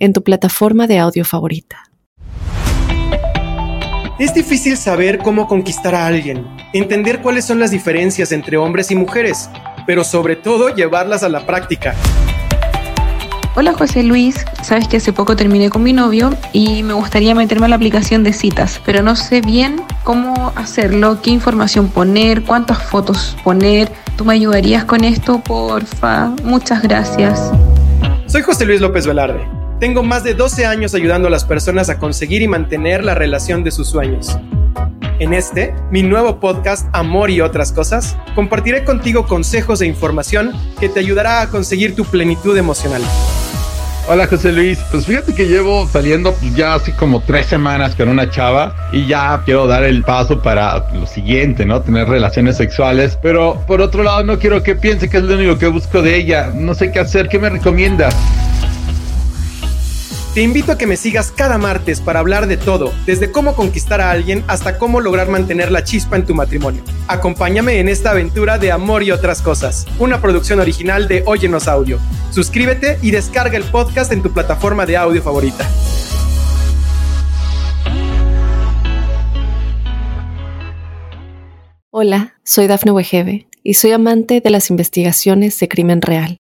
en tu plataforma de audio favorita. Es difícil saber cómo conquistar a alguien, entender cuáles son las diferencias entre hombres y mujeres, pero sobre todo llevarlas a la práctica. Hola José Luis, sabes que hace poco terminé con mi novio y me gustaría meterme a la aplicación de citas, pero no sé bien cómo hacerlo, qué información poner, cuántas fotos poner. ¿Tú me ayudarías con esto, porfa? Muchas gracias. Soy José Luis López Velarde tengo más de 12 años ayudando a las personas a conseguir y mantener la relación de sus sueños. En este, mi nuevo podcast Amor y otras cosas, compartiré contigo consejos e información que te ayudará a conseguir tu plenitud emocional. Hola José Luis, pues fíjate que llevo saliendo ya así como tres semanas con una chava y ya quiero dar el paso para lo siguiente, ¿no? Tener relaciones sexuales, pero por otro lado no quiero que piense que es lo único que busco de ella, no sé qué hacer, ¿qué me recomiendas? Te invito a que me sigas cada martes para hablar de todo, desde cómo conquistar a alguien hasta cómo lograr mantener la chispa en tu matrimonio. Acompáñame en esta aventura de amor y otras cosas, una producción original de Óyenos Audio. Suscríbete y descarga el podcast en tu plataforma de audio favorita. Hola, soy Dafne Wegebe y soy amante de las investigaciones de crimen real.